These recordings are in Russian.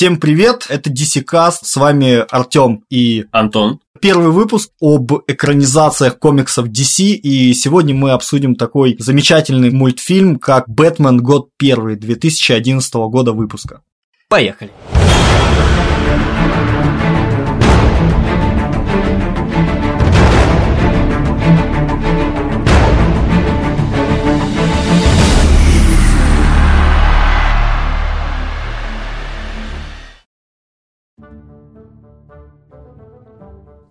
Всем привет, это DC Cast, с вами Артем и Антон. Первый выпуск об экранизациях комиксов DC, и сегодня мы обсудим такой замечательный мультфильм, как «Бэтмен. Год первый» 2011 года выпуска. Поехали.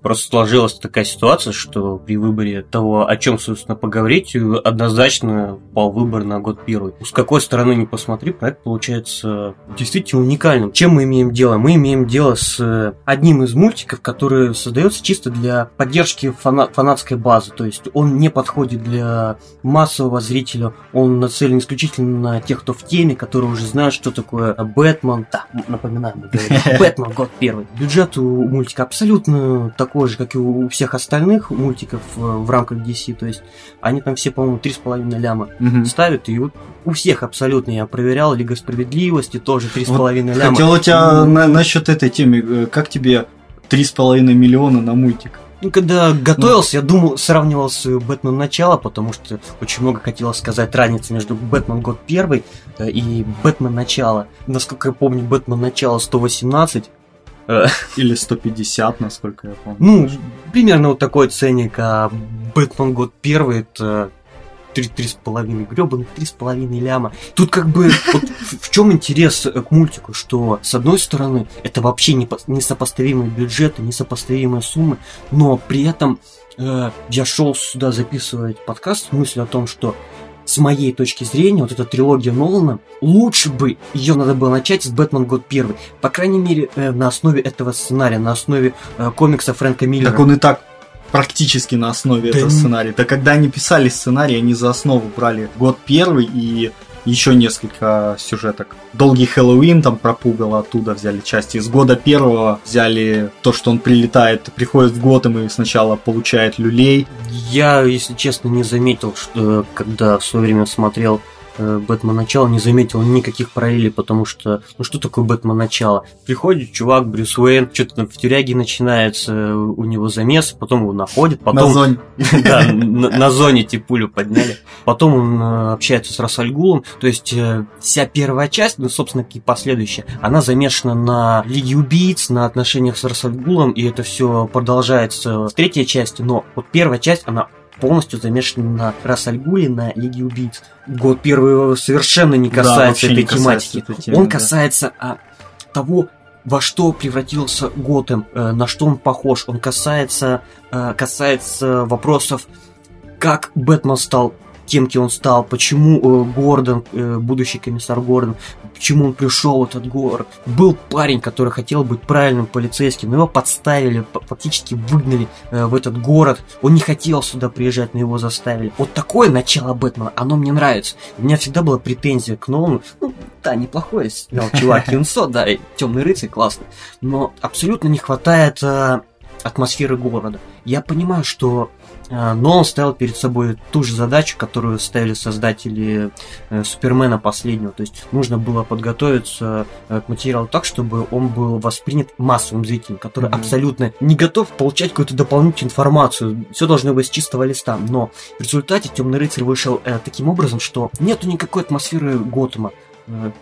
Просто сложилась такая ситуация, что при выборе того, о чем, собственно, поговорить, однозначно пал выбор на год первый. С какой стороны не посмотри, проект получается действительно уникальным. Чем мы имеем дело? Мы имеем дело с одним из мультиков, который создается чисто для поддержки фана- фанатской базы. То есть он не подходит для массового зрителя, он нацелен исключительно на тех, кто в теме, которые уже знают, что такое Бэтмен. Да, напоминаем, Бэтмен год первый. Бюджет у мультика абсолютно такой такой же, как и у всех остальных мультиков э, в рамках DC. То есть они там все, по-моему, 3,5 ляма угу. ставят. И вот у всех абсолютно я проверял. Лига справедливости тоже 3,5 вот ляма. Хотел у тебя на, насчет этой темы, э, как тебе 3,5 миллиона на мультик? Ну, когда готовился, ну. я думал, сравнивал с Бэтмен начало, потому что очень много хотелось сказать разницы между Бэтмен год первый э, и Бэтмен начало. Насколько я помню, Бэтмен начало 118, или 150, насколько я помню. Ну, примерно вот такой ценник, а Бэтмен год первый это три три с половиной гребаных три с половиной ляма. Тут как бы вот в чем интерес к мультику, что с одной стороны это вообще не несопоставимые бюджеты, несопоставимые суммы, но при этом э, я шел сюда записывать подкаст с мыслью о том, что с моей точки зрения, вот эта трилогия Нолана, лучше бы ее надо было начать с Бэтмен год первый. По крайней мере, э, на основе этого сценария, на основе э, комикса Фрэнка Миллера. Так он и так практически на основе да этого сценария. Да когда они писали сценарий, они за основу брали год первый и еще несколько сюжеток. Долгий Хэллоуин там пропугало, оттуда взяли части. Из года первого взяли то, что он прилетает, приходит в Готэм и сначала получает люлей. Я, если честно, не заметил, что когда в свое время смотрел Бэтмен Начало не заметил никаких параллелей, потому что, ну что такое Бэтмен Начало? Приходит чувак, Брюс Уэйн, что-то там в тюряге начинается, у него замес, потом его находит, потом... На зоне. Да, на зоне типа пулю подняли. Потом он э, общается с Рассальгулом, то есть э, вся первая часть, ну, собственно, и последующая, она замешана на Лиге Убийц, на отношениях с Рассальгулом, и это все продолжается в третьей части, но вот первая часть, она полностью замешан на Расальгуле, на Лиге Убийц. Год первый совершенно не касается да, этой не тематики. Касается темы, Он да. касается а, того, во что превратился Готэм, э, на что он похож. Он касается, э, касается вопросов, как Бэтмен стал тем, кем он стал, почему э, Гордон, э, будущий комиссар Гордон, почему он пришел в этот город. Был парень, который хотел быть правильным полицейским, но его подставили, фактически выгнали э, в этот город. Он не хотел сюда приезжать, но его заставили. Вот такое начало Бэтмена, оно мне нравится. У меня всегда была претензия к Нолану. Ну, да, неплохой снял чувак Юнсо, да, Темный рыцарь, классно. Но абсолютно не хватает э, атмосферы города. Я понимаю, что а, но он ставил перед собой ту же задачу, которую ставили создатели э, Супермена последнего. То есть нужно было подготовиться э, к материалу так, чтобы он был воспринят массовым зрителем, который mm-hmm. абсолютно не готов получать какую-то дополнительную информацию. Все должно быть с чистого листа. Но в результате Темный рыцарь вышел э, таким образом, что нету никакой атмосферы Готэма.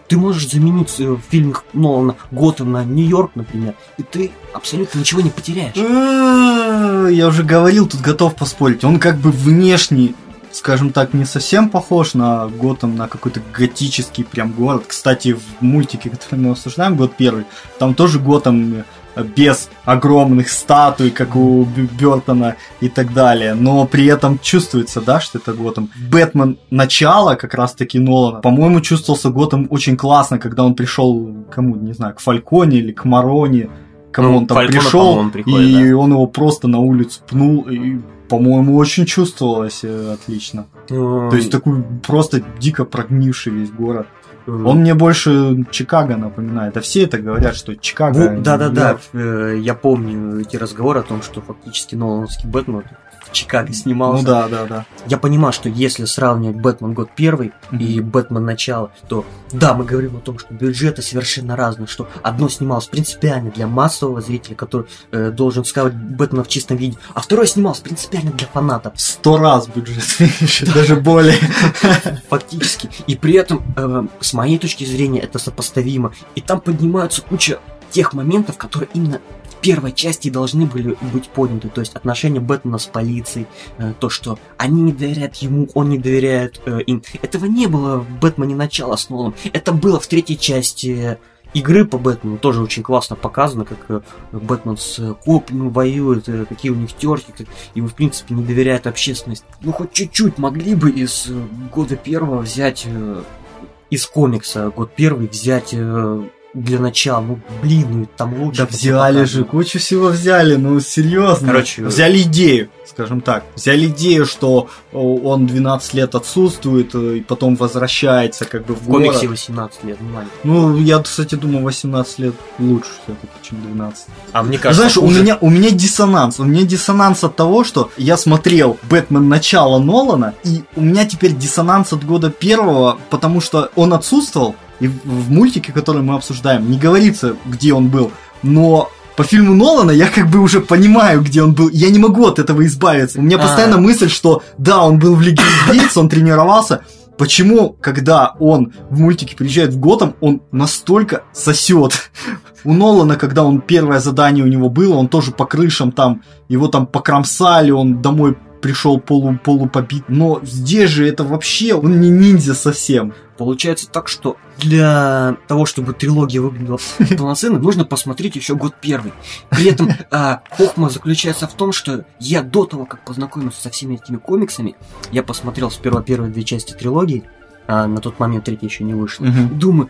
Ты можешь заменить э, в фильмах Нолана Готэм на Нью-Йорк, например, и ты абсолютно ничего не потеряешь. А, я уже говорил, тут готов поспорить. Он как бы внешне скажем так, не совсем похож на Готэм, на какой-то готический прям город. Кстати, в мультике, который мы обсуждаем, год первый, там тоже Готэм без огромных статуй, как у Бертона и так далее. Но при этом чувствуется, да, что это Готэм. Бэтмен начало как раз-таки Нолана, по-моему, чувствовался Готэм очень классно, когда он пришел, кому, не знаю, к Фальконе или к Мароне, кому ну, он там Фалькона, пришел, он приходит, и да. он его просто на улицу пнул, и по-моему, очень чувствовалось э, отлично. Mm. То есть такой просто дико прогнивший весь город. Он мне больше Чикаго напоминает. А все это говорят, что Чикаго... Да-да-да, э, я помню эти разговоры о том, что фактически Нолановский Бэтмен в Чикаго снимался. Ну да, да, да. Я понимаю, что если сравнивать Бэтмен год первый и Бэтмен начало, то да, мы говорим о том, что бюджеты совершенно разные, что одно снималось принципиально для массового зрителя, который э, должен сказать Бэтмена в чистом виде, а второе снималось принципиально для фанатов. Сто раз бюджет даже более. Фактически. И при этом, э, с моей точки зрения, это сопоставимо. И там поднимаются куча тех моментов, которые именно первой части должны были быть подняты. То есть отношения Бэтмена с полицией, э, то, что они не доверяют ему, он не доверяет э, им. Этого не было в Бэтмене начала с Ноланом. Это было в третьей части игры по Бэтмену тоже очень классно показано, как э, Бэтмен с копами воюет, какие у них терки, как ему в принципе не доверяет общественность. Ну хоть чуть-чуть могли бы из года первого взять из комикса год первый взять для начала, ну блин, ну там лучше. Да взяли же, кучу всего взяли, ну серьезно. Короче, взяли идею, скажем так. Взяли идею, что он 12 лет отсутствует э, и потом возвращается как бы в, в комиксе город. 18 лет, ну ладно. Ну, я, кстати, думаю, 18 лет лучше все-таки, чем 12. А мне кажется, Знаешь, у хуже. меня, у меня диссонанс. У меня диссонанс от того, что я смотрел Бэтмен начало Нолана, и у меня теперь диссонанс от года первого, потому что он отсутствовал, и в, мультике, который мы обсуждаем, не говорится, где он был, но по фильму Нолана я как бы уже понимаю, где он был. Я не могу от этого избавиться. У меня А. постоянно мысль, что да, он был в Лиге убийц, он тренировался. Почему, когда он в мультике приезжает в Готэм, он настолько сосет? У Нолана, когда он первое задание у него было, он тоже по крышам там, его там покромсали, он домой пришел полу, полупобит. Но здесь же это вообще, он не ниндзя совсем. Получается так, что для того, чтобы трилогия выглядела полноценно, нужно посмотреть еще год первый. При этом а, хохма заключается в том, что я до того, как познакомился со всеми этими комиксами, я посмотрел сперва первые две части трилогии, а на тот момент третья еще не вышла. Думаю,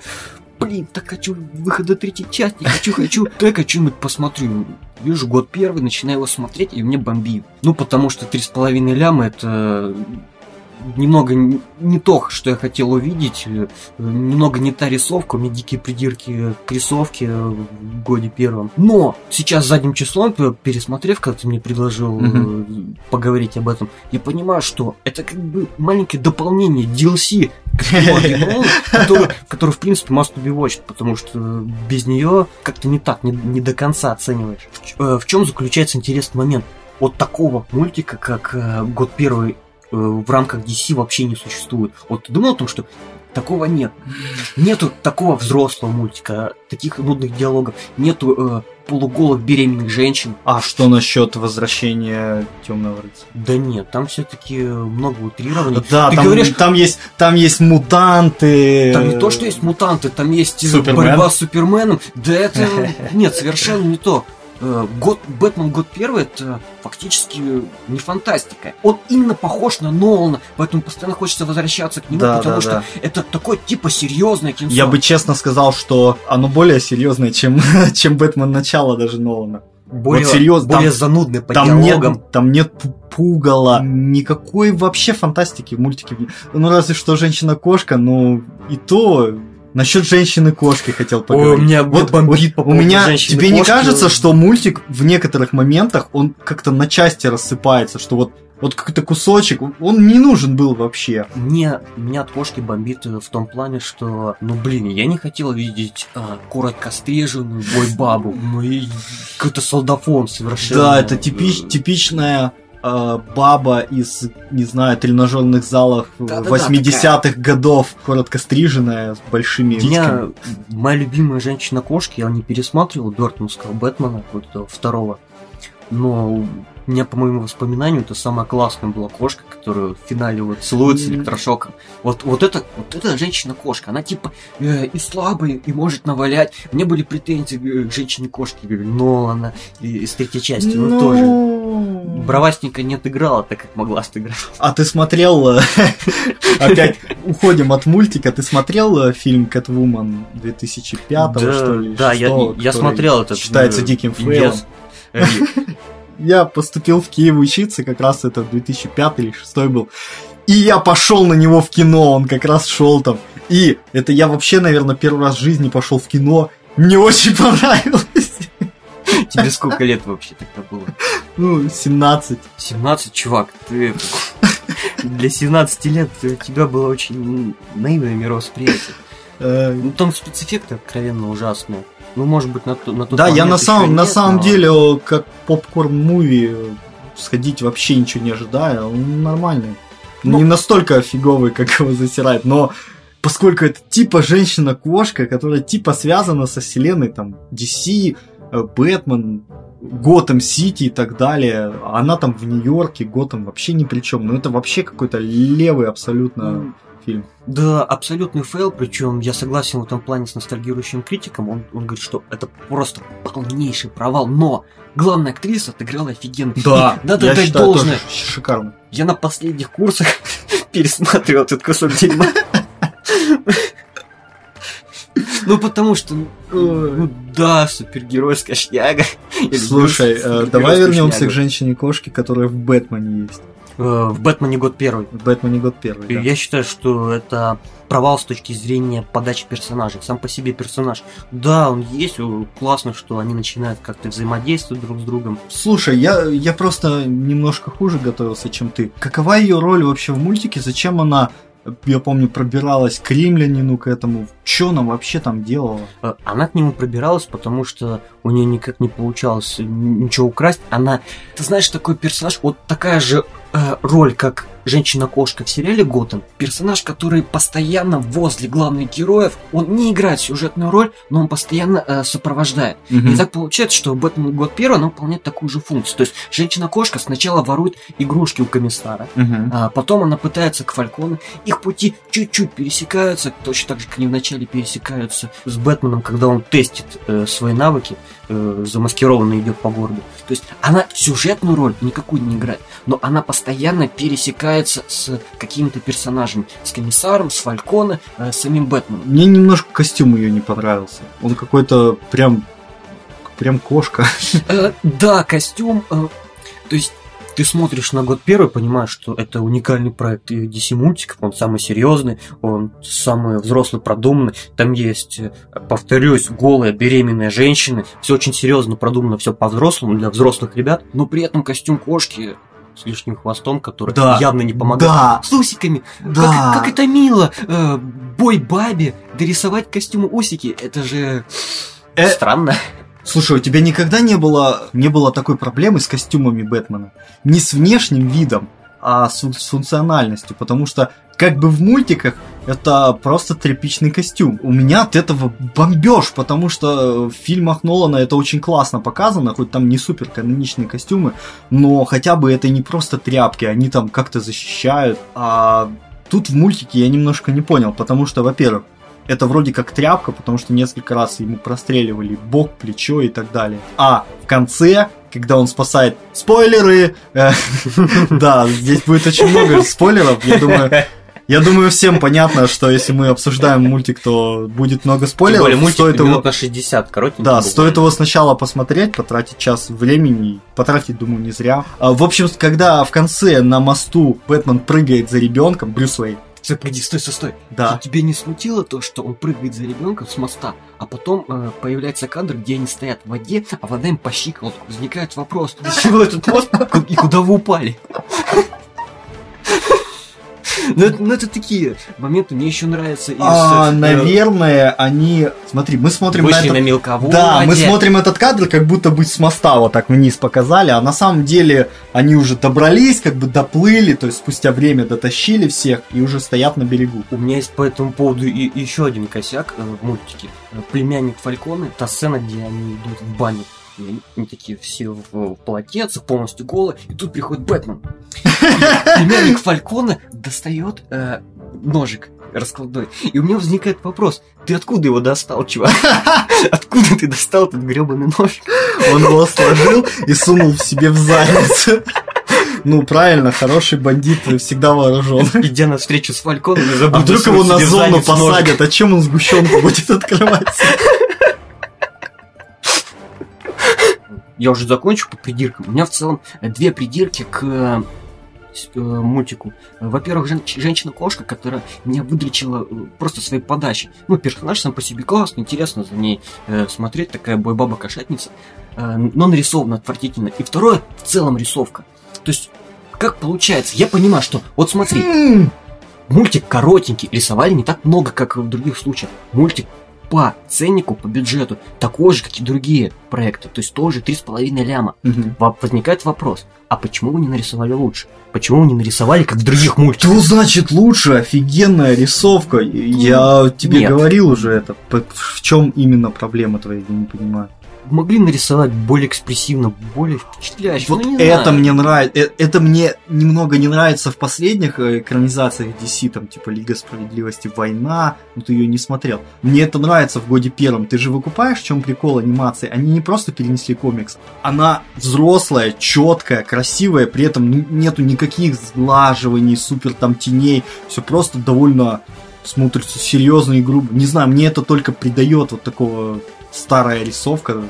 блин, так хочу выхода третьей части, хочу, хочу, так о чем-нибудь посмотрю. Вижу год первый, начинаю его смотреть, и мне бомбит. Ну, потому что три с половиной ляма это немного не то, что я хотел увидеть, э, немного не та рисовка, у меня дикие придирки к рисовке э, в годе первом. Но сейчас задним числом, пересмотрев, когда ты мне предложил э, поговорить об этом, я понимаю, что это как бы маленькое дополнение DLC который, который, в принципе, must be watched, потому что без нее как-то не так, не, не до конца оцениваешь. В, э, чем заключается интересный момент? Вот такого мультика, как э, год первый э, в рамках DC вообще не существует. Вот ты думал о том, что такого нет. Нету такого взрослого мультика, таких нудных диалогов, нету э, полуголых беременных женщин. А что насчет возвращения Темного рыцаря? Да нет, там все-таки много утрирований. Да, Ты там, говоришь- там есть там есть мутанты. Там не то, что есть мутанты, там есть э, Супермен. борьба с Суперменом. Да это... Нет, совершенно не то. Э, Год, Бэтмен год первый это фактически не фантастика. Он именно похож на Нолана, поэтому постоянно хочется возвращаться к нему, Да, потому да, что да. это такое типа серьезное кино. Я бы честно сказал, что оно более серьезное, чем, чем Бэтмен начало даже Нолана. более, вот серьезно, более там- занудный по Там диалогам. нет, там нет пу- пугала, никакой вообще фантастики в мультике. Ну, разве что женщина-кошка, ну, и то... Насчет женщины-кошки хотел Ой, поговорить. у меня вот, бомбит по у меня тебе не кажется, что мультик в некоторых моментах он как-то на части рассыпается, что вот вот какой-то кусочек, он не нужен был вообще. Мне, меня от кошки бомбит в том плане, что, ну блин, я не хотел видеть а, коротко стриженную бой-бабу, ну и какой-то солдафон совершенно. Да, это типич, типичная э, баба из, не знаю, тренажерных залов Да-да-да, 80-х годов, коротко стриженная, с большими У меня моя любимая женщина-кошка, я не пересматривал Бертонского Бэтмена, вот этого второго. Но меня, по моему воспоминанию, это самая классная была кошка, которая в финале вот целуется с электрошоком. Вот, вот это, вот эта женщина-кошка, она типа э, и слабая, и может навалять. Мне были претензии э, к женщине-кошке, говорю, Нолана, и, из третьей части, ну, тоже. Бравастенько не отыграла так, как могла сыграть. А ты смотрел, э, опять уходим от мультика, ты смотрел э, фильм Кэтвумен 2005 да, что ли? да, я, смотрел этот. Считается э, диким фейлом. Я поступил в Киев учиться, как раз это 2005 или 2006 был. И я пошел на него в кино, он как раз шел там. И это я вообще, наверное, первый раз в жизни пошел в кино. Мне очень понравилось. Тебе сколько лет вообще тогда было? Ну, 17. 17, чувак, ты для 17 лет у тебя было очень наивное мировосприятие. Э, Ну, там спецэффекты откровенно ужасные. Ну, может быть, на, то- на тот Да, я на самом, и на нет, самом но- деле, как попкорн-муви, э, сходить вообще ничего не ожидая, он нормальный. Ну- Не настолько фиговый, как его засирает, но поскольку это типа женщина-кошка, которая типа связана со вселенной там DC, э, Бэтмен, Готэм Сити и так далее, она там в Нью-Йорке, Готэм вообще ни при чем. Ну это вообще какой-то левый абсолютно Ну, фильм. Да, абсолютный фейл, причем я согласен в этом плане с ностальгирующим критиком, он, он говорит, что это просто полнейший провал, но главная актриса отыграла офигенно. Да, И надо я дать считаю, должное. тоже шикарно. Я на последних курсах пересматривал этот кусок дерьма. Ну, потому что, ну да, супергеройская шняга. Слушай, э, давай вернемся к женщине-кошке, которая в Бэтмене есть. Э, В Бэтмене год первый. В Бэтмене год первый. Да. Я считаю, что это провал с точки зрения подачи персонажей. Сам по себе персонаж. Да, он есть, классно, что они начинают как-то взаимодействовать друг с другом. Слушай, я, я просто немножко хуже готовился, чем ты. Какова ее роль вообще в мультике? Зачем она, я помню, пробиралась к римлянину, к этому? Что она вообще там делала? Э, Она к нему пробиралась, потому что у нее никак не получалось ничего украсть. Она, ты знаешь, такой персонаж, вот такая же роль, как женщина-кошка в сериале Готэм. Персонаж, который постоянно возле главных героев, он не играет сюжетную роль, но он постоянно э, сопровождает. И так получается, что Бэтмен год первый, она выполняет такую же функцию. То есть женщина-кошка сначала ворует игрушки у комиссара, Мгм. а потом она пытается к Фалькону. Их пути чуть-чуть пересекаются, точно так же, как они вначале пересекаются с Бэтменом, когда он тестит э, свои навыки, э, замаскированно идет по городу. То есть она сюжетную роль никакую не играет, но она постоянно пересекается с какими-то персонажами. С комиссаром, с Фальконе, э, с самим Бэтменом. Мне немножко костюм ее не понравился. Он какой-то прям... Прям кошка. Э, да, костюм. э, то есть ты смотришь на год первый, понимаешь, что это уникальный проект DC мультиков, он самый серьезный, он самый взрослый, продуманный. Там есть, э, повторюсь, голая беременная женщина. Все очень серьезно продумано, все по-взрослому для взрослых ребят. Но при этом костюм кошки с лишним хвостом, который Да. явно не помогает. Да, С усиками. да. Как, как это мило. Э, бой бабе, дорисовать костюму усики. Это же Э, странно. Слушай, у тебя никогда не было, не было такой проблемы с костюмами Бэтмена? Не с внешним видом, а с, с функциональностью, потому что как бы в мультиках это просто тряпичный костюм. У меня от этого бомбеж, потому что в фильмах Нолана это очень классно показано, хоть там не супер каноничные костюмы, но хотя бы это не просто тряпки, они там как-то защищают. А тут в мультике я немножко не понял, потому что, во-первых, это вроде как тряпка, потому что несколько раз ему простреливали бок, плечо и так далее. А в конце, когда он спасает... Спойлеры! Э, Да, здесь будет очень много спойлеров. Я думаю, я думаю, всем понятно, что если мы обсуждаем мультик, то будет много Тем спойлеров. более мультик Стоит его- на 60, коротенький. да, буквально. стоит его сначала посмотреть, потратить час времени, потратить, думаю, не зря. А, В общем, когда в конце на мосту Бэтмен прыгает за ребенком, Брюс Уэйн, Стой, погоди, стой, стой, стой. да, Тебя не смутило то, что он прыгает за ребенком с моста, а потом э, появляется кадр, где они стоят в воде, а вода им по щиколотку. Возникает вопрос, для чего этот мост и куда вы упали? Ну это, ну, это такие моменты, мне еще нравятся из... А, э, наверное, они... Смотри, мы смотрим на этот... на мелководье. Да, мы смотрим этот кадр, как будто бы с моста вот так вниз показали, а на самом деле они уже добрались, как бы доплыли, то есть спустя время дотащили всех и уже стоят на берегу. У меня есть по этому поводу и, еще один косяк э, в мультике. Э, Племянник Фальконы, та сцена, где они идут в баню. И они, такие все в, в полотенцах, полностью голые, и тут приходит Бэтмен. Племянник Фалькона достает э, ножик раскладной. И у меня возникает вопрос, ты откуда его достал, чувак? Откуда ты достал этот гребаный нож? Он его сложил и сунул в себе в задницу. Ну, правильно, хороший бандит всегда вооружен. Идя на встречу с Фальконом, не А вдруг его на зону посадят, а чем он сгущенку будет открывать? Я уже закончу по придиркам. У меня в целом две придирки к э, э, мультику. Во-первых, жен- женщина-кошка, которая меня выдрочила э, просто своей подачей. Ну, персонаж сам по себе классный, интересно за ней э, смотреть, такая бойбаба-кошатница. Э, но нарисована отвратительно. И второе, в целом рисовка. То есть, как получается? Я понимаю, что... Вот смотри, мультик коротенький, рисовали не так много, как в других случаях. Мультик по ценнику, по бюджету, такой же, как и другие проекты. То есть тоже 3,5 ляма. Во- Возникает вопрос, а почему вы не нарисовали лучше? Почему вы не нарисовали, как в других мультиках? Что значит лучше? Офигенная рисовка. Я тебе Нет. говорил уже это. В чем именно проблема твоя, я не понимаю. Могли нарисовать более экспрессивно, более впечатляюще. Вот Ну, это знаю. мне нравится. Это мне немного не нравится в последних э, экранизациях DC, там типа Лига Справедливости, Война. Ну ты ее не смотрел. Мне это нравится в годе первом. Ты же выкупаешь, в чем прикол анимации? Они не просто перенесли комикс. Она взрослая, четкая, красивая, при этом нету никаких сглаживаний, супер там теней. Все просто довольно смотрится серьезно и грубо. Не знаю, мне это только придает вот такого старая рисовка. Мне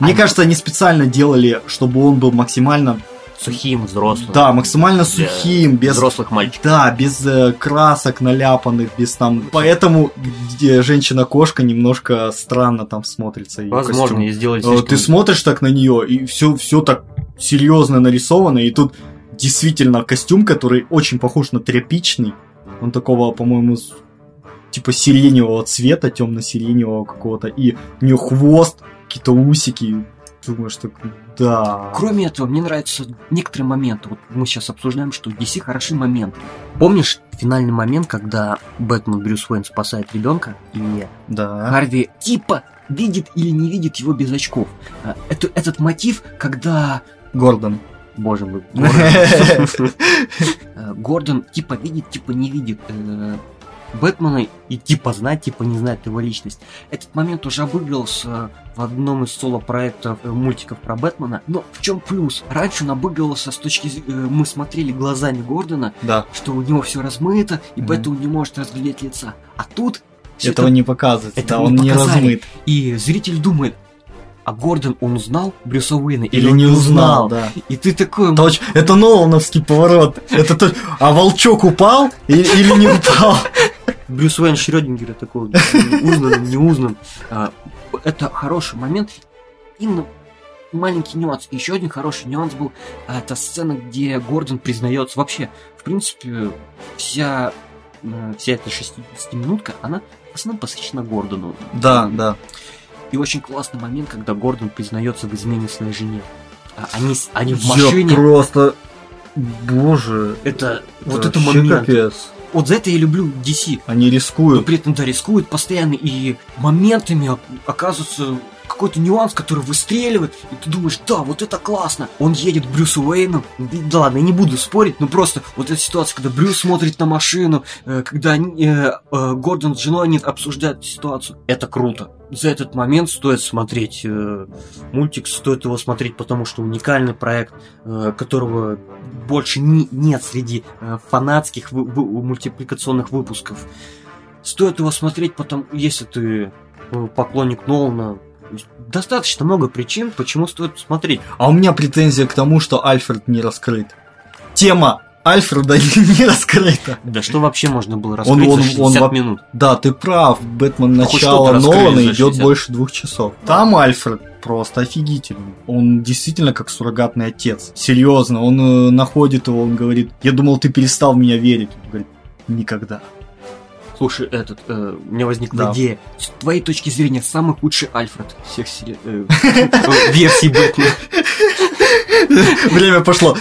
Они- кажется, они специально делали, чтобы он был максимально, Сухим, взрослым. да, максимально сухим, без, Взрослых мальчиков. да, без э, красок наляпанных, без там. Поэтому где женщина-кошка немножко странно там смотрится. Возможно, и сделали Э, слишком- Ты смотришь так на нее, и все, все так серьезно нарисовано, и тут действительно костюм, который очень похож на тряпичный. Он такого, по-моему, типа сиреневого цвета, темно-сиреневого какого-то, и у нее хвост, какие-то усики. Думаешь, так, да. Кроме этого, мне нравятся некоторые моменты. Вот мы сейчас обсуждаем, что DC хороши моменты. Помнишь финальный момент, когда Бэтмен Брюс Уэйн спасает ребенка, и Да. Харви типа видит или не видит его без очков. А, Это, этот мотив, когда... Гордон. Боже мой, Гордон, Э, Гордон типа видит, типа не видит э, Бэтмена и типа знает, типа не знает его личность. Этот момент уже обыгрывался в одном из соло-проектов э, мультиков про Бэтмена. Но в чем плюс? Раньше он обыгрывался с точки зрения... Мы смотрели глазами Гордона, Да. что у него все размыто, и Мгм. поэтому не может разглядеть лица. А тут Этого это- не показывается. этого да, не он не размыт. И зритель думает, а Гордон он узнал Брюса Уэйна или, Или не узнал, да. И ты такой, Точ- это Нолановский поворот. Это то... А волчок упал или, или не упал? Брюс Уэйн Шрёдингера такой, узнан, не узнан. А, Это хороший момент. Именно маленький нюанс. Еще один хороший нюанс был, это сцена, где Гордон признается. Вообще, в принципе, вся, вся эта 60-минутка, она в основном посвящена Гордону. Да, да. И очень классный момент, когда Гордон признается в измене своей жене. А Они, они в Я машине. просто... Боже. Это, вот это момент. капец. Вот за это я люблю DC. Они Но рискуют. при этом, да, рискуют постоянно, и моментами ок- оказывается какой-то нюанс, который выстреливает, и ты думаешь, да, вот это классно. Он едет Брюсу Уэйну, да, ладно, я не буду спорить, но просто вот эта ситуация, когда Брюс смотрит на машину, э, когда э, э, Гордон с женой они обсуждают ситуацию, это круто. За этот момент стоит смотреть э, мультик, стоит его смотреть, потому что уникальный проект, э, которого больше не, нет среди э, фанатских вы- вы- мультипликационных выпусков. Стоит его смотреть, потом, если ты э, поклонник Нолана. Достаточно много причин, почему стоит смотреть. А у меня претензия к тому, что Альфред не раскрыт. Тема Альфреда не раскрыта. Да что вообще можно было Он- раскрыть он- за он 60 во- минут? Да, ты прав. Бэтмен раскрыли Нолана за идет 60. больше двух часов. Там Альфред просто офигительный. Он действительно как суррогатный отец. Серьезно, он э, находит его, он говорит, я думал, ты перестал в меня верить. Он говорит, никогда. Слушай, этот, э, у меня возникла Да. идея. С твоей точки зрения, самый худший Альфред всех э, версий Бэтмена. Время пошло.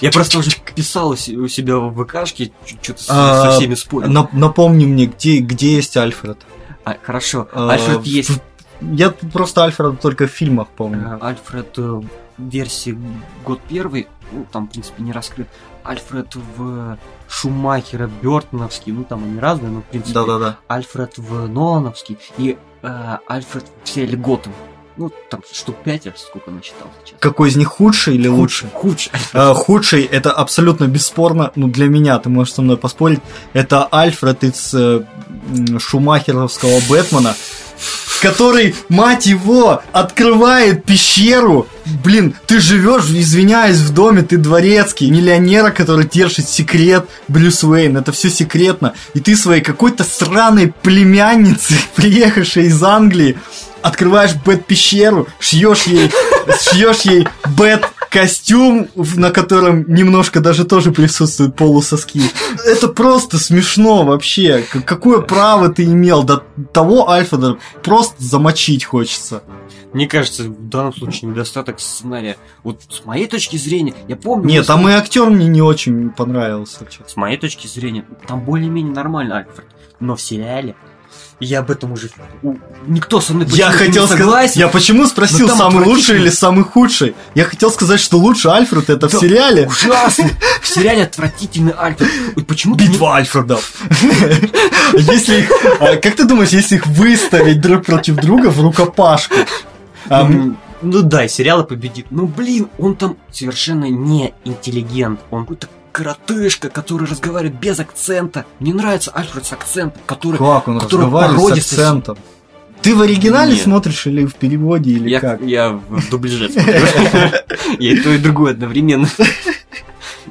Я просто уже писал у се- у себя в ВКшке, что-то А, со всеми спорил. Нап- Напомни мне, где, есть Альфред? А, Хорошо, А, Альфред есть. Я просто Альфреда только в фильмах помню. Э, Альфред э, версии год первый, ну, там, в принципе, не раскрыт. Альфред в Шумахера, Бертоновский, ну, там они разные, но, в принципе, Да-да-да. Альфред в Нолановский и э, Альфред в сериале Готэм. Ну, там штук 5, я сколько насчитал сейчас. Какой из них худший или лучший? Худший. Э, худший, это абсолютно бесспорно, ну для меня, ты можешь со мной поспорить, это Альфред из э, Шумахеровского Бэтмена, который, мать его, открывает пещеру, блин, ты живешь, извиняюсь, в доме, ты дворецкий, миллионера, который держит секрет Брюс Уэйн, это все секретно, и ты своей какой-то сраной племяннице, приехавшей из Англии, открываешь бэт-пещеру, шьешь ей, шьешь ей бэт костюм, на котором немножко даже тоже присутствуют полусоски. Это просто смешно вообще. Какое право ты имел до того Альфреда просто замочить хочется. Мне кажется, в данном случае недостаток сценария. Вот с моей точки зрения, я помню... Нет, там и актер мне не очень понравился. С моей точки зрения, там более-менее нормально Альфред. Но в сериале я об этом уже... Никто со мной Я хотел сказать... Я почему спросил, самый лучший или самый худший? Я хотел сказать, что лучше Альфред это да, в сериале. Ужасно! В сериале отвратительный Альфред. Почему Битва не... Альфредов. Если их... А, как ты думаешь, если их выставить друг против друга в рукопашку? Ну, ну да, сериалы победит. Ну блин, он там совершенно не интеллигент. Он какой-то коротышка, который разговаривает без акцента. Мне нравится Альфред с акцентом, который... Как он который разговаривает с акцентом? Ты в оригинале Нет. смотришь или в переводе, или я, как? Я в дубляже смотрю. Я и то, и другое одновременно.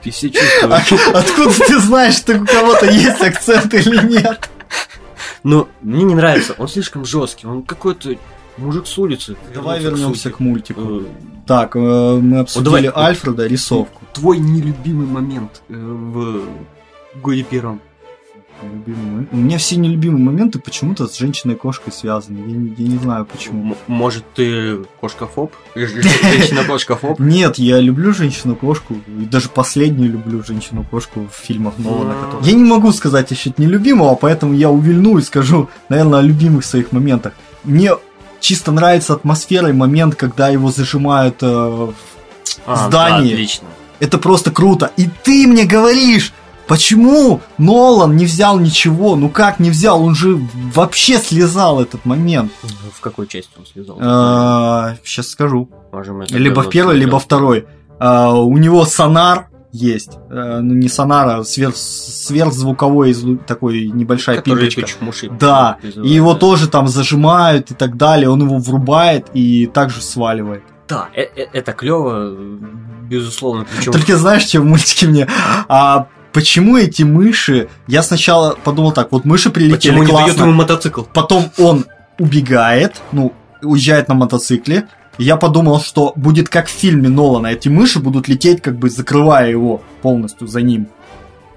И все чувствую. А откуда ты знаешь, что у кого-то есть акцент или нет? Ну, мне не нравится. Он слишком жесткий. Он какой-то мужик с улицы. Давай вернемся к мультику. Э, так, э, мы обсудили Альфреда, рисовку твой нелюбимый момент э, в годе первом? Любимый. У меня все нелюбимые моменты почему-то с женщиной-кошкой связаны. Я я не знаю почему. М- может, ты кошкофоб? Женщина-кошкофоб? Нет, я люблю женщину-кошку. И даже последнюю люблю женщину-кошку в фильмах Нолана. Я не могу сказать еще нелюбимого, поэтому я увильну и скажу, наверное, о любимых своих моментах. Мне чисто нравится атмосфера и момент, когда его зажимают э, в а, здании. Да, отлично. Это просто круто. И ты мне говоришь, почему Нолан не взял ничего? Ну как не взял? Он же вообще слезал этот момент. В какой части он слезал? Сейчас а, скажу. Либо в первой, либо второй. А, у него сонар есть. Э, ну, не сонар, а сверх, сверхзвуковой такой небольшая Который пимпочка. Да, и его тоже там зажимают и так далее. Он его врубает и также сваливает. Да, э, э, это клево, безусловно. Причем... Только знаешь, что в мультике мне... А почему эти мыши... Я сначала подумал так, вот мыши прилетели почему классно. Почему ему мотоцикл? Потом он убегает, ну, уезжает на мотоцикле. Я подумал, что будет как в фильме Нолана. Эти мыши будут лететь, как бы закрывая его полностью за ним.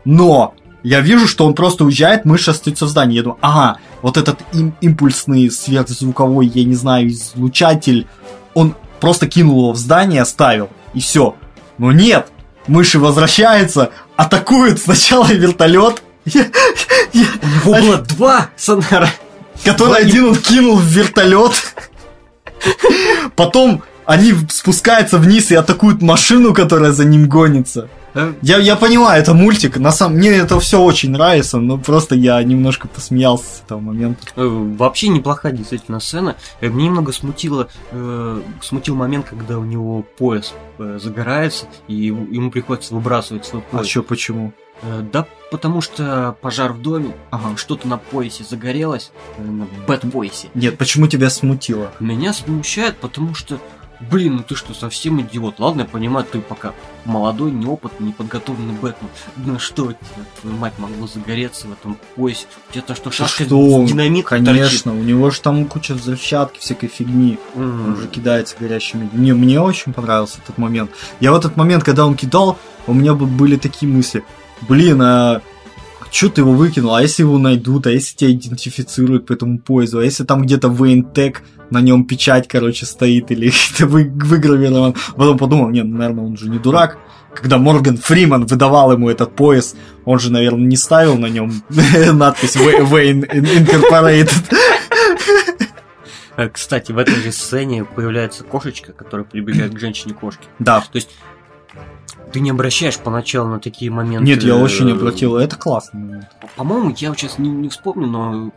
Но я вижу, что он просто уезжает, мышь остается в здании. Я думаю, ага, вот этот им, импульсный сверхзвуковой, я не знаю, излучатель, он просто кинул его в здание, оставил, и все. Но нет, мыши возвращаются, атакуют сначала вертолет. У него было два сонара. Который один он кинул в вертолет. Потом они спускаются вниз и атакуют машину, которая за ним гонится. Я, я понимаю, это мультик. На самом мне это все очень нравится, но просто я немножко посмеялся с этого момента. Э, вообще неплохая действительно сцена. Э, мне немного смутило, э, смутил момент, когда у него пояс э, загорается, и ему приходится выбрасывать свой пояс. А что, почему? Э, да, потому что пожар в доме, ага. что-то на поясе загорелось, на бэт-поясе. Нет, почему тебя смутило? Меня смущает, потому что Блин, ну ты что, совсем идиот? Ладно, я понимаю, ты пока молодой, неопытный, неподготовленный Бэтмен. Ну что твою мать, могло загореться в этом поясе? У тебя то что, шашка что? динамит Конечно, торчит? у него же там куча взрывчатки, всякой фигни. Mm. Он же кидается горящими. Мне, мне очень понравился этот момент. Я в этот момент, когда он кидал, у меня были такие мысли. Блин, а что ты его выкинул, а если его найдут, а если тебя идентифицируют по этому поезду, а если там где-то Вейнтек, на нем печать, короче, стоит, или это вы, выгравирован. Потом подумал, нет, ну, наверное, он же не дурак. Когда Морган Фриман выдавал ему этот пояс, он же, наверное, не ставил на нем надпись Wayne Incorporated. Э, кстати, в этой же сцене появляется кошечка, которая прибегает к женщине-кошке. Да. То есть ты не обращаешь поначалу на такие моменты. Нет, я очень не обратил. Это классно. По-моему, я сейчас не, не вспомню, но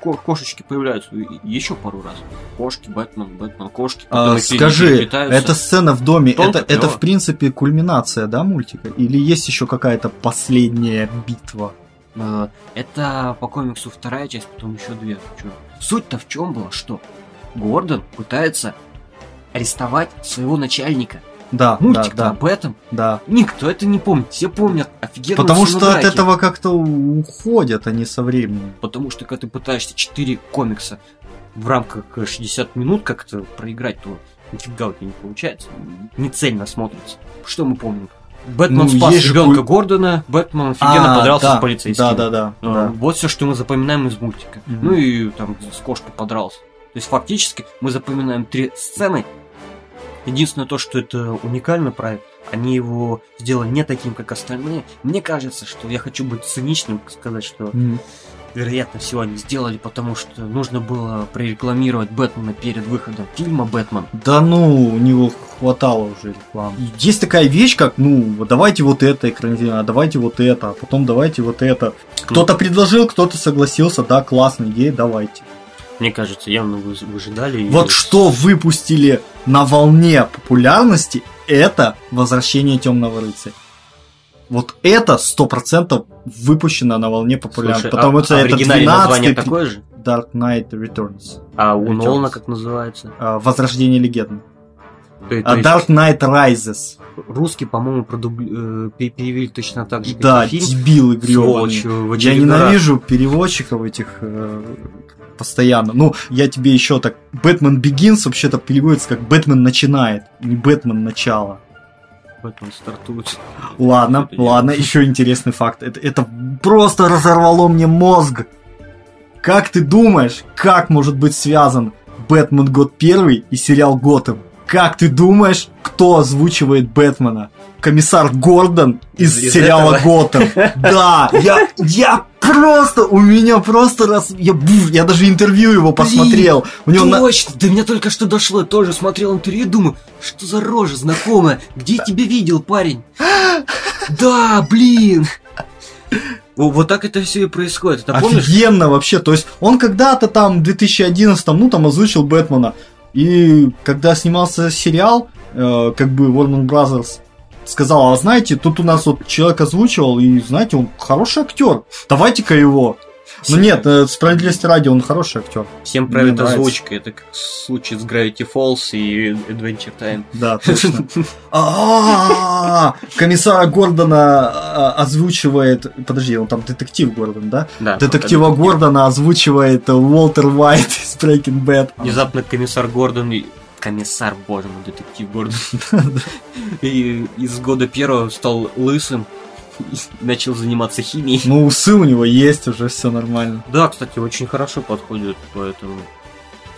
кошечки появляются еще пару раз. Кошки, Бэтмен, Бэтмен, кошки. А, скажи, эта сцена в доме, это, это в принципе кульминация, да, мультика? Или есть еще какая-то последняя битва? А, это по комиксу вторая часть, потом еще две. Суть-то в чем была, что Гордон пытается арестовать своего начальника. Да, Мультик да, да, об этом. да. Никто это не помнит. Все помнят офигенно. Потому что от этого как-то уходят они со временем. Потому что когда ты пытаешься 4 комикса в рамках 60 минут как-то проиграть, то нифига у тебя не получается. Не цельно смотрится. Что мы помним? Бэтмен Ну, спас же ребенка куль- Гордона, Бэтмен офигенно А, подрался да, с полицейским. Да, да, да. А, да. Вот все, что мы запоминаем из мультика. Мгм. Ну и там с кошкой подрался. То есть фактически мы запоминаем три сцены. Единственное то, что это уникальный проект. Они его сделали не таким, как остальные. Мне кажется, что я хочу быть циничным, сказать, что Мгм. вероятно всего они сделали, потому что нужно было прорекламировать Бэтмена перед выходом фильма Бэтмен. Да ну, у него хватало уже рекламы. Есть такая вещь, как, ну, давайте вот это экранизировать, а давайте вот это, а потом давайте вот это. Кто-то предложил, кто-то согласился, да, классная идея, давайте. Мне кажется, явно вы выжидали. и- Вот что выпустили на волне популярности, это возвращение темного рыцаря. Вот это сто процентов выпущено на волне популярности. Слушай, потому а, что а это оригинале 12 название такое же? Dark Knight Returns. А у Returns. Нолана как называется? А, Возрождение легенды. То- А есть Dark Knight Rises. Русский, по-моему, продубли- э, пе- перевели точно так же, как Да, и фильм. дебилы гребаные. Я очередной раз. ненавижу переводчиков этих э, постоянно. Ну, я тебе еще так... Бэтмен Begins вообще-то переводится как Бэтмен начинает, не Бэтмен начало. Бэтмен стартует. Ладно, ладно, еще интересный факт. Это, это просто разорвало мне мозг. Как ты думаешь, как может быть связан Бэтмен год первый и сериал Готэм? Как ты думаешь, кто озвучивает Бэтмена? Комиссар Гордон из, Из- из сериала этого? Готэм. Да, я, я просто, у меня просто раз, я, буф, я даже интервью его посмотрел. У него на- Точно! До меня только что дошло. Я тоже смотрел интервью и думаю, что за рожа знакомая? Где я тебя видел, парень? Да, блин! Вот так это все и происходит. Это помнишь? Офигенно вообще. То есть он когда-то там в 2011 ну там озвучил Бэтмена. И когда снимался сериал, э, как бы Warner Brothers сказал, а знаете, тут у нас вот человек озвучивал, и знаете, он хороший актер. Давайте-ка его. Ну нет, э, справедливости ради, он хороший актер. Всем правит озвучка. Это как случай с Gravity Falls и Adventure Time. Да, точно. А, Комиссара Гордона а, озвучивает... Подожди, он там детектив Гордон, да? Да. Детектива Гордона озвучивает Уолтер Уайт из Breaking Bad. Внезапно комиссар Гордон. Комиссар, боже мой, детектив Гордон. И из года первого стал лысым. Начал заниматься химией. Ну, усы у него есть, уже все нормально. Да, кстати, очень хорошо подходит, поэтому...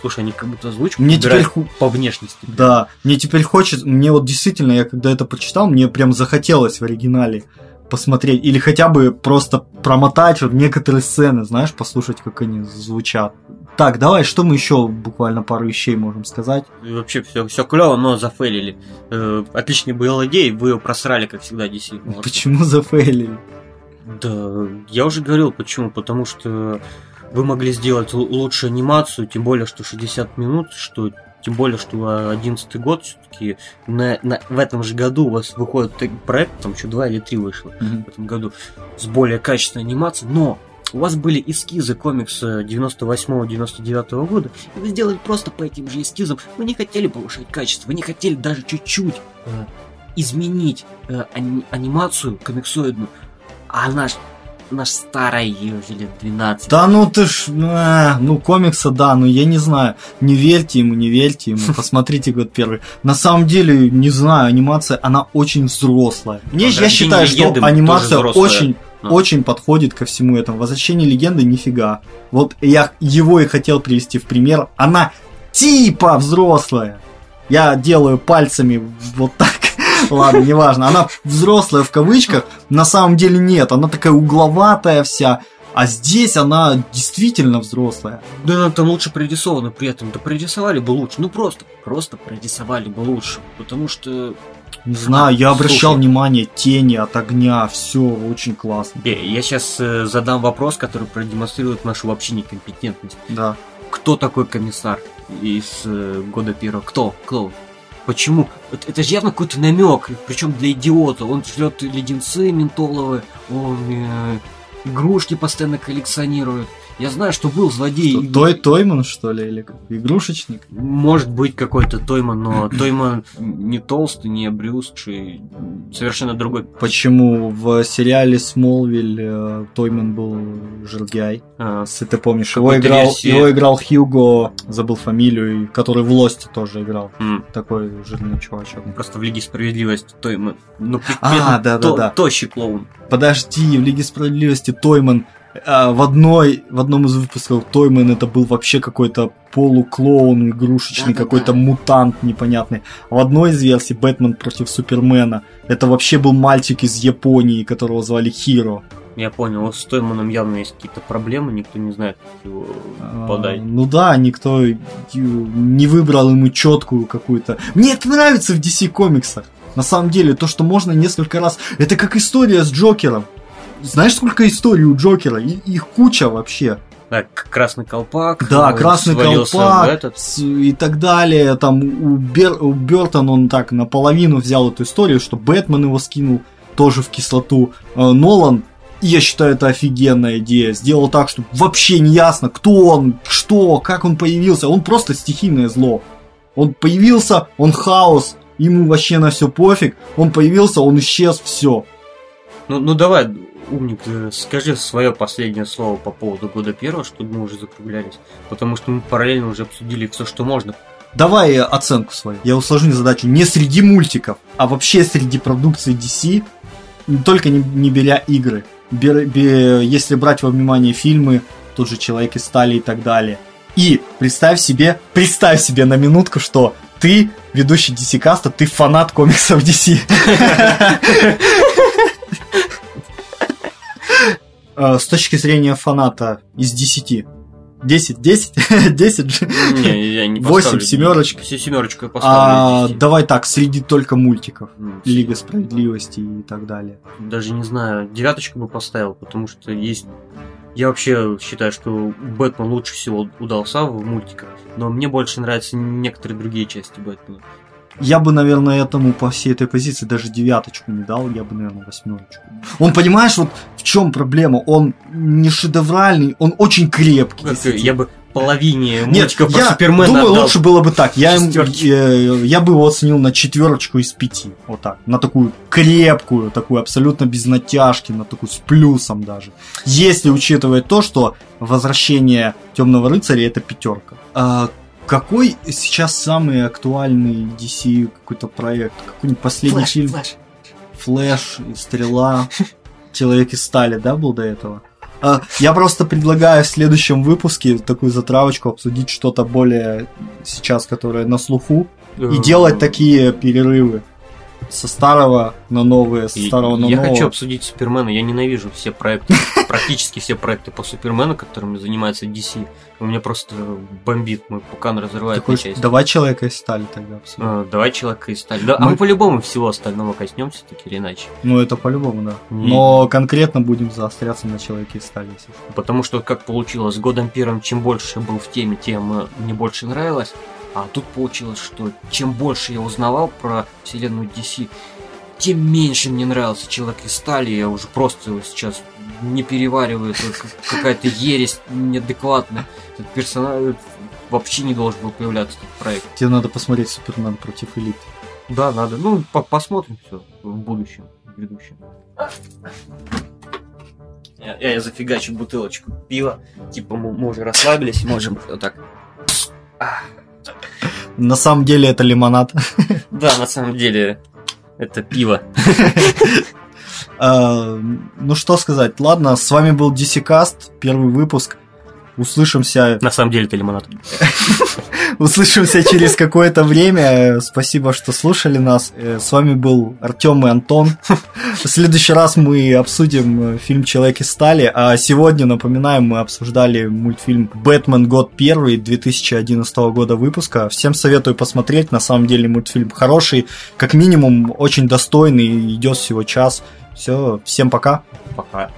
Слушай, они как будто озвучку Мне теперь по внешности. Да, мне теперь хочется, мне вот действительно, я когда это почитал, мне прям захотелось в оригинале посмотреть, или хотя бы просто промотать вот некоторые сцены, знаешь, послушать, как они звучат. Так, давай, что мы еще буквально пару вещей можем сказать? И вообще все, все клево, но зафейлили. Э, отличный был идея, вы ее просрали, как всегда, DC. Молодцы. Почему зафейлили? Да, я уже говорил, почему. Потому что вы могли сделать л- лучше анимацию, тем более, что 60 минут, что тем более, что 11 год все-таки в этом же году у вас выходит проект, там еще 2 или 3 вышло в этом году, с более качественной анимацией, но у вас были эскизы комикса 98-99 года, и вы сделали просто по этим же эскизам. Вы не хотели повышать качество, вы не хотели даже чуть-чуть э, изменить э, ани- анимацию комиксоидную, а наш наш старая уже лет 12. Да ну ты ж, а, ну комикса, да, ну я не знаю, не верьте ему, не верьте ему, посмотрите год первый. На самом деле, не знаю, анимация, она очень взрослая. Мне, я считаю, что анимация очень, Ну. очень подходит ко всему этому. Возвращение легенды нифига. Вот я его и хотел привести в пример. Она типа взрослая. Я делаю пальцами вот так. Ладно, неважно. Она взрослая в кавычках. На самом деле нет. Она такая угловатая вся. А здесь она действительно взрослая. Да она там лучше прорисована при этом. Да прорисовали бы лучше. Ну просто, просто прорисовали бы лучше. Потому что Не знаю, я обращал Слушай. внимание, тени от огня, все очень классно. Э, я сейчас задам вопрос, который продемонстрирует нашу вообще некомпетентность. Да. Кто такой комиссар из э, года первого? Кто? Кто? Почему? Это, это же явно какой-то намек, причем для идиота. Он жрет леденцы ментоловые, он э, игрушки постоянно коллекционирует. Я знаю, что был злодей. Что, той Тойман, что ли, или игрушечник? Может быть, какой-то Тойман, но Тойман не толстый, не обрюзгший, совершенно другой. Почему в сериале Смолвиль э, Тойман был жиргяй? А, если ты помнишь, его играл, версии... его играл Хьюго, забыл фамилию, который в Лосте тоже играл. Mm. Такой жирный чувачок. Просто в Лиге Справедливости Тойман. Ну, а, да, да, да. Тощий клоун. Подожди, в Лиге Справедливости Тойман в одной в одном из выпусков Тоймен это был вообще какой-то полуклоун игрушечный, да, какой-то да. мутант непонятный. А в одной из версий Бэтмен против Супермена это вообще был мальчик из Японии, которого звали Хиро. Я понял, с Тойманом явно есть какие-то проблемы, никто не знает, как его подать. А, ну да, никто не выбрал ему четкую какую-то. Мне это нравится в DC комиксах. На самом деле, то, что можно несколько раз... Это как история с Джокером. Знаешь, сколько историй у Джокера? И, их куча вообще. Да, красный колпак. Да, красный колпак этот. и так далее. Там у, Бер, у Бертон он так наполовину взял эту историю, что Бэтмен его скинул тоже в кислоту. Э, Нолан я считаю, это офигенная идея. Сделал так, что вообще не ясно, кто он, что, как он появился. Он просто стихийное зло. Он появился, он хаос, ему вообще на все пофиг. Он появился, он исчез, все. Ну, ну давай, умник, скажи свое последнее слово по поводу года первого, чтобы мы уже закруглялись. Потому что мы параллельно уже обсудили все, что можно. Давай оценку свою. Я усложню задачу не среди мультиков, а вообще среди продукции DC, только не, не беря игры. Бер, бер, если брать во внимание фильмы, тот же Человек из стали и так далее. И представь себе, представь себе на минутку, что ты ведущий DC каста, ты фанат комиксов DC. с точки зрения фаната из 10. 10, 10, 10 же. Не, я не 8, семерочка. Все семерочку я поставлю. А, давай так, среди только мультиков. Mm, Лига справедливости и так далее. Даже не знаю, девяточку бы поставил, потому что есть я вообще считаю, что Бэтмен лучше всего удался в мультиках, но мне больше нравятся некоторые другие части Бэтмена. Я бы, наверное, этому по всей этой позиции даже девяточку не дал, я бы, наверное, восьмерочку. Он, понимаешь, вот в чем проблема? Он не шедевральный, он очень крепкий. Я бы половине мультика Нет, про я Супермена думаю, отдал. лучше было бы так. Я, э, я бы его оценил на четверочку из пяти. Вот так. На такую крепкую, такую абсолютно без натяжки, на такую с плюсом даже. Если учитывать то, что возвращение Темного рыцаря это пятерка. А, какой сейчас самый актуальный DC какой-то проект? Какой-нибудь последний флэш, фильм? Флэш. Флэш, Стрела, Человек из стали, да, был до этого? А, я просто предлагаю в следующем выпуске такую затравочку обсудить что-то более сейчас, которое на слуху, и делать такие перерывы со старого на новые, со старого на я нового. Я хочу обсудить Супермена. Я ненавижу все проекты, практически все проекты по Супермену, которыми занимается DC. У меня просто бомбит, мой пукан разрывает на части. Давай Человека из стали тогда обсудим. А, давай Человека из стали. Да, мы... А мы по-любому всего остального коснемся, таки или иначе. Ну, это по-любому, да. Не... Но конкретно будем заостряться на Человеке из стали. Если Потому что, как получилось, годом первым, чем больше был в теме, тем мне больше нравилось. А тут получилось, что чем больше я узнавал про вселенную DC, тем меньше мне нравился Человек из Стали. Я уже просто его сейчас не перевариваю. Какая-то ересь неадекватная. Этот персонаж вообще не должен был появляться этот проект. Тебе надо посмотреть Супермен против Элиты. Да, надо. Ну, по посмотрим все в будущем, в грядущем. Я, я зафигачу бутылочку пива. Типа мы, мы уже расслабились, можем вот так. На самом деле это лимонад. Да, на самом деле это пиво. А, ну что сказать, ладно, с вами был DC Cast, первый выпуск. Услышимся... На самом деле это лимонад. Услышимся через какое-то время. Спасибо, что слушали нас. Э, с вами был Артем и Антон. В следующий раз мы обсудим э, фильм «Человек из стали», а сегодня, напоминаем, мы обсуждали мультфильм «Бэтмен. Год первый» 2011 года выпуска. Всем советую посмотреть. На самом деле мультфильм хороший, как минимум очень достойный, идет всего час. Все, всем пока. Пока.